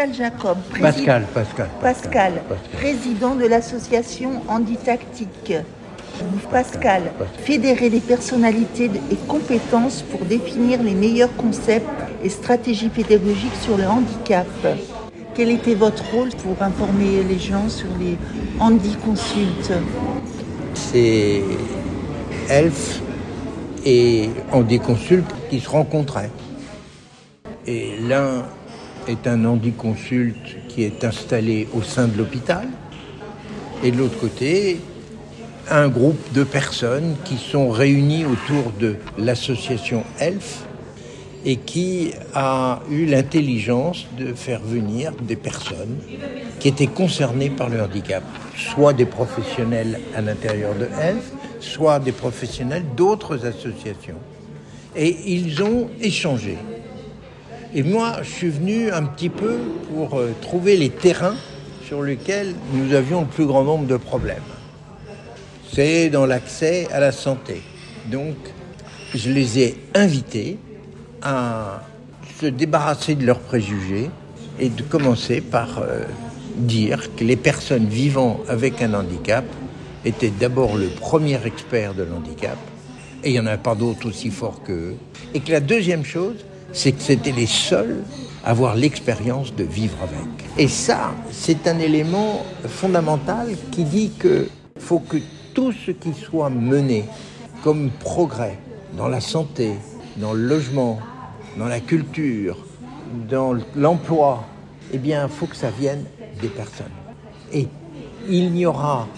Pascal Jacob, Pascal, Pascal. Pascal, président de l'association Handitactique. Pascal, Pascal. fédérer les personnalités et compétences pour définir les meilleurs concepts et stratégies pédagogiques sur le handicap. Quel était votre rôle pour informer les gens sur les handiconsultes C'est Elf et handiconsulte qui se rencontraient. Et l'un est un handiconsulte qui est installé au sein de l'hôpital. Et de l'autre côté, un groupe de personnes qui sont réunies autour de l'association Elf et qui a eu l'intelligence de faire venir des personnes qui étaient concernées par le handicap, soit des professionnels à l'intérieur de Elf, soit des professionnels d'autres associations. Et ils ont échangé. Et moi, je suis venu un petit peu pour euh, trouver les terrains sur lesquels nous avions le plus grand nombre de problèmes. C'est dans l'accès à la santé. Donc, je les ai invités à se débarrasser de leurs préjugés et de commencer par euh, dire que les personnes vivant avec un handicap étaient d'abord le premier expert de l'handicap, et il n'y en a pas d'autres aussi forts qu'eux, et que la deuxième chose, c'est que c'était les seuls à avoir l'expérience de vivre avec. Et ça, c'est un élément fondamental qui dit que faut que tout ce qui soit mené comme progrès dans la santé, dans le logement, dans la culture, dans l'emploi, eh bien, il faut que ça vienne des personnes. Et il n'y aura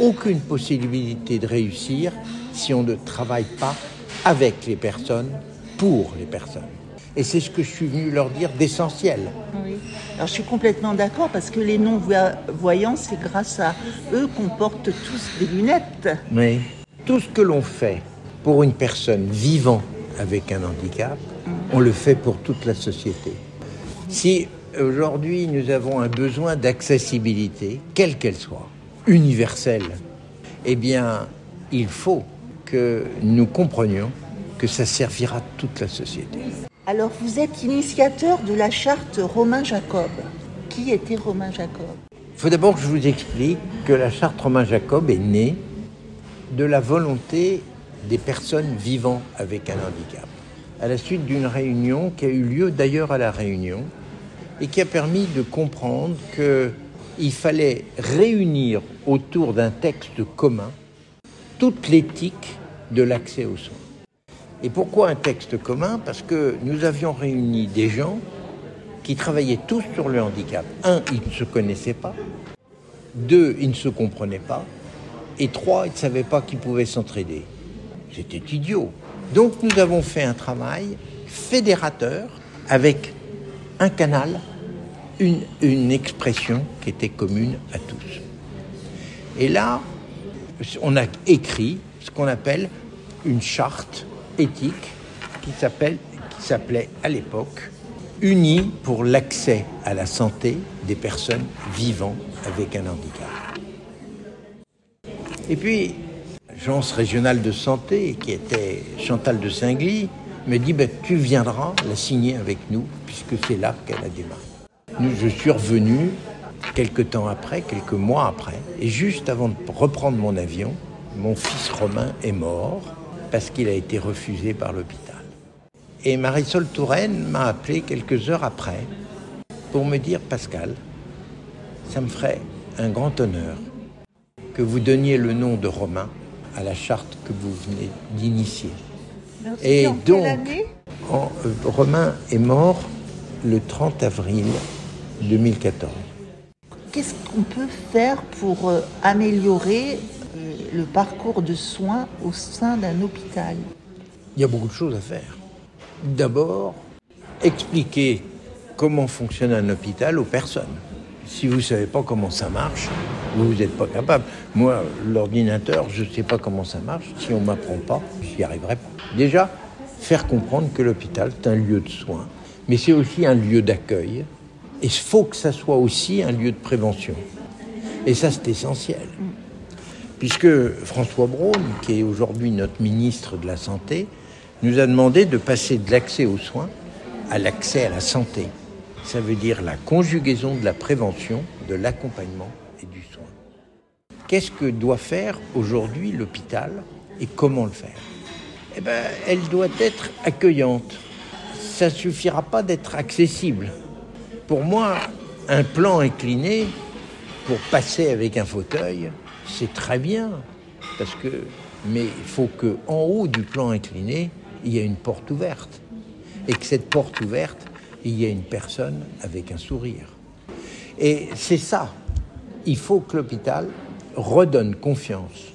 aucune possibilité de réussir si on ne travaille pas avec les personnes, pour les personnes. Et c'est ce que je suis venu leur dire d'essentiel. Oui. Alors je suis complètement d'accord parce que les non-voyants, c'est grâce à eux qu'on porte tous des lunettes. Mais tout ce que l'on fait pour une personne vivant avec un handicap, on le fait pour toute la société. Si aujourd'hui nous avons un besoin d'accessibilité, quelle qu'elle soit, universelle, eh bien, il faut que nous comprenions que ça servira toute la société. Alors vous êtes initiateur de la charte Romain Jacob. Qui était Romain Jacob? Il faut d'abord que je vous explique que la charte Romain Jacob est née de la volonté des personnes vivant avec un handicap, à la suite d'une réunion qui a eu lieu d'ailleurs à la Réunion et qui a permis de comprendre qu'il fallait réunir autour d'un texte commun toute l'éthique de l'accès aux soins. Et pourquoi un texte commun? Parce que nous avions réuni des gens qui travaillaient tous sur le handicap. Un, ils ne se connaissaient pas. Deux, ils ne se comprenaient pas. Et trois, ils ne savaient pas qu'ils pouvaient s'entraider. C'était idiot. Donc nous avons fait un travail fédérateur avec un canal, une, une expression qui était commune à tous. Et là, on a écrit ce qu'on appelle une charte qui s'appelait à l'époque Unis pour l'accès à la santé des personnes vivant avec un handicap. Et puis, l'agence régionale de santé, qui était Chantal de Singly, me dit ben, Tu viendras la signer avec nous, puisque c'est là qu'elle a démarré. Je suis revenu quelques temps après, quelques mois après, et juste avant de reprendre mon avion, mon fils Romain est mort parce qu'il a été refusé par l'hôpital. Et Marisol Touraine m'a appelé quelques heures après pour me dire Pascal, ça me ferait un grand honneur que vous donniez le nom de Romain à la charte que vous venez d'initier. Et donc, en- euh, Romain est mort le 30 avril 2014. Qu'est-ce qu'on peut faire pour euh, améliorer le parcours de soins au sein d'un hôpital Il y a beaucoup de choses à faire. D'abord, expliquer comment fonctionne un hôpital aux personnes. Si vous ne savez pas comment ça marche, vous n'êtes pas capable. Moi, l'ordinateur, je ne sais pas comment ça marche. Si on ne m'apprend pas, je n'y arriverai pas. Déjà, faire comprendre que l'hôpital est un lieu de soins, mais c'est aussi un lieu d'accueil. Et il faut que ça soit aussi un lieu de prévention. Et ça, c'est essentiel. Puisque François Braun, qui est aujourd'hui notre ministre de la Santé, nous a demandé de passer de l'accès aux soins à l'accès à la santé. Ça veut dire la conjugaison de la prévention, de l'accompagnement et du soin. Qu'est-ce que doit faire aujourd'hui l'hôpital et comment le faire? Eh bien, elle doit être accueillante. Ça ne suffira pas d'être accessible. Pour moi, un plan incliné pour passer avec un fauteuil, c'est très bien. Mais il faut qu'en haut du plan incliné, il y ait une porte ouverte. Et que cette porte ouverte, il y ait une personne avec un sourire. Et c'est ça. Il faut que l'hôpital redonne confiance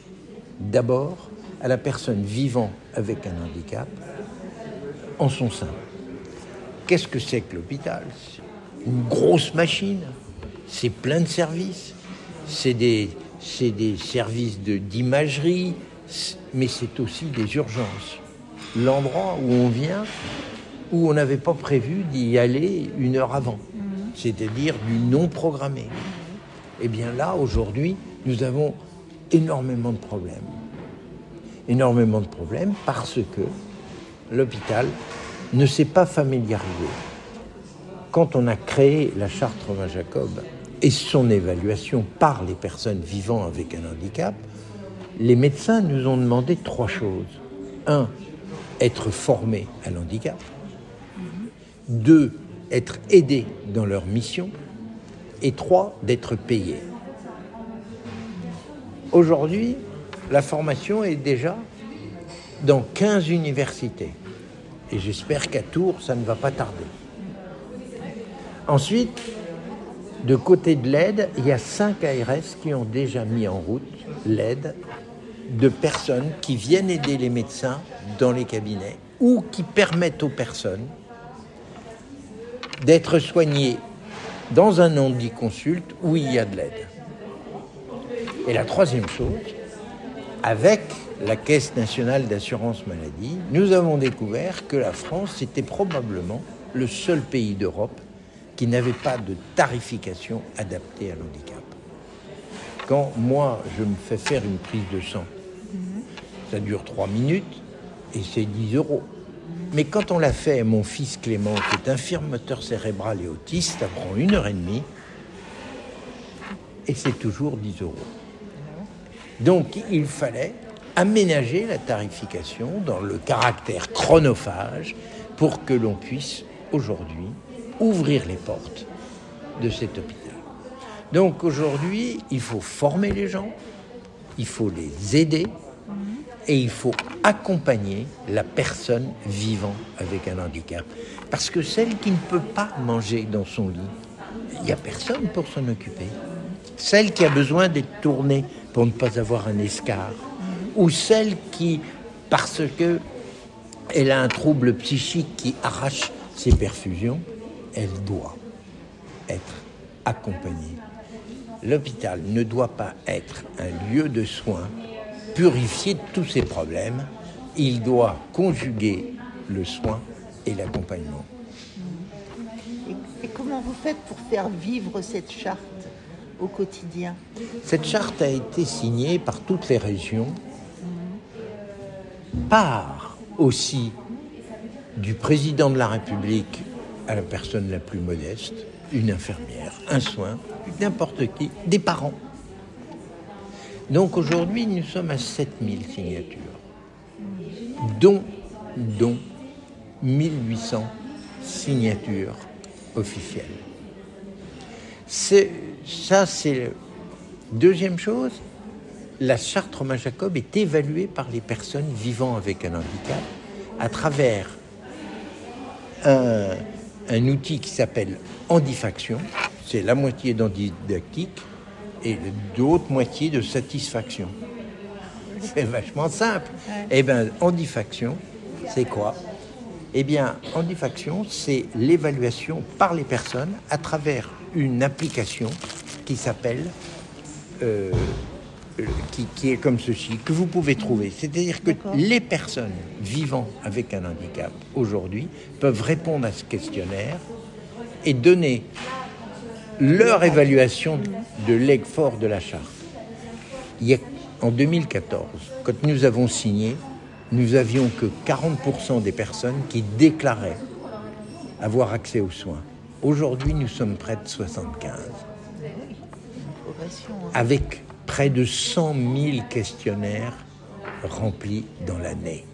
d'abord à la personne vivant avec un handicap en son sein. Qu'est-ce que c'est que l'hôpital? Une grosse machine, c'est plein de services, c'est des, des services d'imagerie, mais c'est aussi des urgences. L'endroit où on vient, où on n'avait pas prévu d'y aller une heure avant, c'est-à-dire du non programmé. Eh bien là, aujourd'hui, nous avons énormément de problèmes. Énormément de problèmes parce que l'hôpital ne s'est pas familiarisé. Quand on a créé la charte Romain Jacob et son évaluation par les personnes vivant avec un handicap, les médecins nous ont demandé trois choses. Un, être formés à l'handicap deux, être aidés dans leur mission, et trois, d'être payés. Aujourd'hui, la formation est déjà dans 15 universités. Et j'espère qu'à Tours, ça ne va pas tarder. Ensuite, de côté de l'aide, il y a 5 ARS qui ont déjà mis en route l'aide de personnes qui viennent aider les médecins dans les cabinets ou qui permettent aux personnes d'être soigné dans un consulte où il y a de l'aide. Et la troisième chose, avec la Caisse nationale d'assurance maladie, nous avons découvert que la France était probablement le seul pays d'Europe qui n'avait pas de tarification adaptée à l'handicap. Quand moi, je me fais faire une prise de sang, ça dure trois minutes et c'est 10 euros. Mais quand on l'a fait, mon fils Clément, qui est infirme moteur cérébral et autiste, ça prend une heure et demie. Et c'est toujours 10 euros. Donc il fallait aménager la tarification dans le caractère chronophage pour que l'on puisse aujourd'hui ouvrir les portes de cet hôpital. Donc aujourd'hui, il faut former les gens, il faut les aider, et il faut accompagner la personne vivant avec un handicap. Parce que celle qui ne peut pas manger dans son lit, il n'y a personne pour s'en occuper. Celle qui a besoin d'être tournée pour ne pas avoir un escar, ou celle qui, parce que elle a un trouble psychique qui arrache ses perfusions, elle doit être accompagnée. L'hôpital ne doit pas être un lieu de soins purifier tous ces problèmes, il doit conjuguer le soin et l'accompagnement. Et, comment vous faites pour faire vivre cette charte au quotidien? Cette charte a été signée par toutes les régions, par aussi du président de la République à la personne la plus modeste, une infirmière, un soin, n'importe qui, des parents. Donc aujourd'hui, nous sommes à 7000 signatures, dont, dont 1800 signatures officielles. Ça, c'est deuxième chose. La charte Romain Jacob est évaluée par les personnes vivant avec un handicap à travers un, un outil qui s'appelle Handifaction. C'est la moitié d'handidactique et d'autres moitiés de satisfaction. C'est vachement simple. Eh bien, handifaction, c'est quoi? Eh bien, handifaction, c'est l'évaluation par les personnes à travers une application qui s'appelle, euh, qui, qui est comme ceci, que vous pouvez trouver. C'est-à-dire que les personnes vivant avec un handicap aujourd'hui peuvent répondre à ce questionnaire et donner leur évaluation de l'aigle fort de la charte. Il y a, en 2014, quand nous avons signé, nous avions que 40% des personnes qui déclaraient avoir accès aux soins. Aujourd'hui, nous sommes près de 75, Progression, hein. avec près de 100 000 questionnaires remplis dans l'année.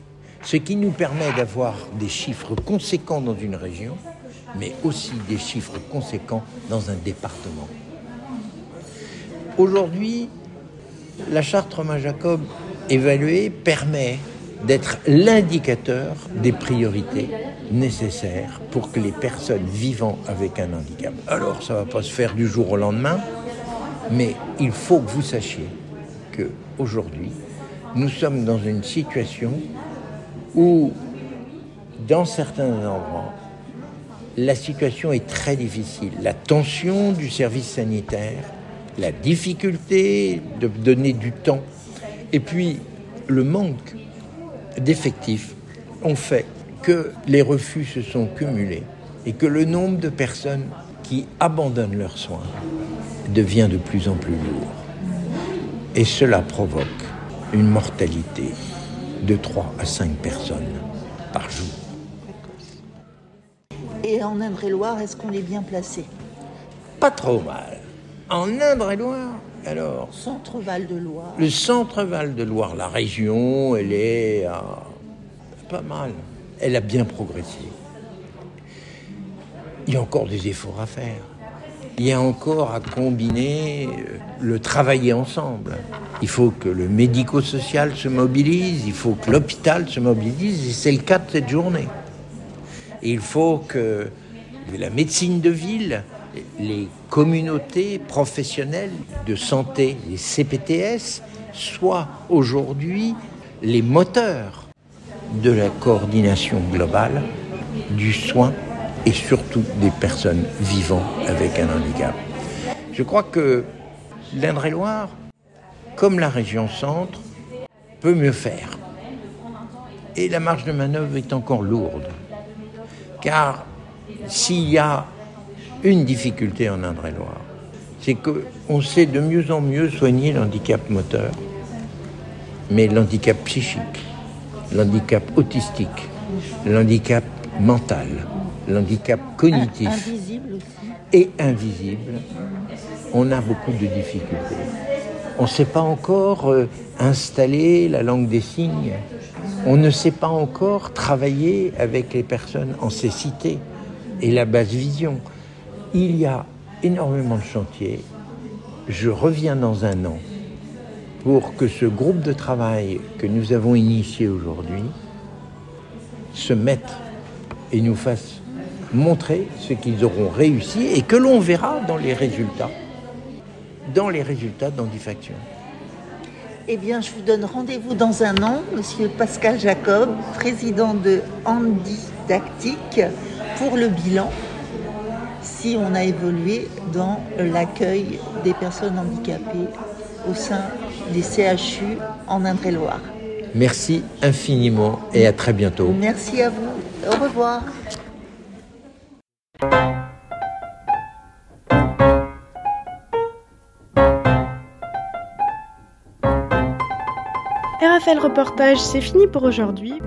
Ce qui nous permet d'avoir des chiffres conséquents dans une région, mais aussi des chiffres conséquents dans un département. Aujourd'hui, la charte Romain-Jacob évaluée permet d'être l'indicateur des priorités nécessaires pour que les personnes vivant avec un handicap. Alors, ça ne va pas se faire du jour au lendemain, mais il faut que vous sachiez que aujourd'hui, nous sommes dans une situation où, dans certains endroits, la situation est très difficile. La tension du service sanitaire, la difficulté de donner du temps, et puis le manque d'effectifs ont fait que les refus se sont cumulés et que le nombre de personnes qui abandonnent leurs soins devient de plus en plus lourd. Et cela provoque une mortalité de 3 à 5 personnes par jour. Et en Indre-et-Loire, est-ce qu'on est bien placé? Pas trop mal. En Indre-et-Loire, alors, Centre Val-de-Loire. le centre Val-de-Loire, la région, elle est à- pas mal. Elle a bien progressé. Il y a encore des efforts à faire. Il y a encore à combiner euh, le travailler ensemble. Il faut que le médico-social se mobilise, il faut que l'hôpital se mobilise, et c'est le cas de cette journée. Il faut que la médecine de ville, les communautés professionnelles de santé, les CPTS, soient aujourd'hui les moteurs de la coordination globale du soin et surtout des personnes vivant avec un handicap. Je crois que l'Indre-et-Loire, comme la région centre, peut mieux faire. Et la marge de manœuvre est encore lourde. Car s'il y a une difficulté en Indre-et-Loire, c'est qu'on sait de mieux en mieux soigner l'handicap moteur, mais l'handicap psychique, l'handicap autistique, l'handicap mental, l'handicap cognitif Invisible aussi. et invisible, on a beaucoup de difficultés. On ne sait pas encore euh, installer la langue des signes. On ne sait pas encore travailler avec les personnes en cécité et la basse vision. Il y a énormément de chantiers. Je reviens dans un an pour que ce groupe de travail que nous avons initié aujourd'hui se mette et nous fasse montrer ce qu'ils auront réussi et que l'on verra dans les résultats, dans les résultats d'Handifaction. Eh bien, je vous donne rendez-vous dans un an, Monsieur Pascal Jacob, président de Handidactique, pour le bilan, si on a évolué dans l'accueil des personnes handicapées au sein des CHU en Indre-et-Loire. Merci infiniment et à très bientôt. Merci à vous. Au revoir. RFL Reportage, c'est fini pour aujourd'hui.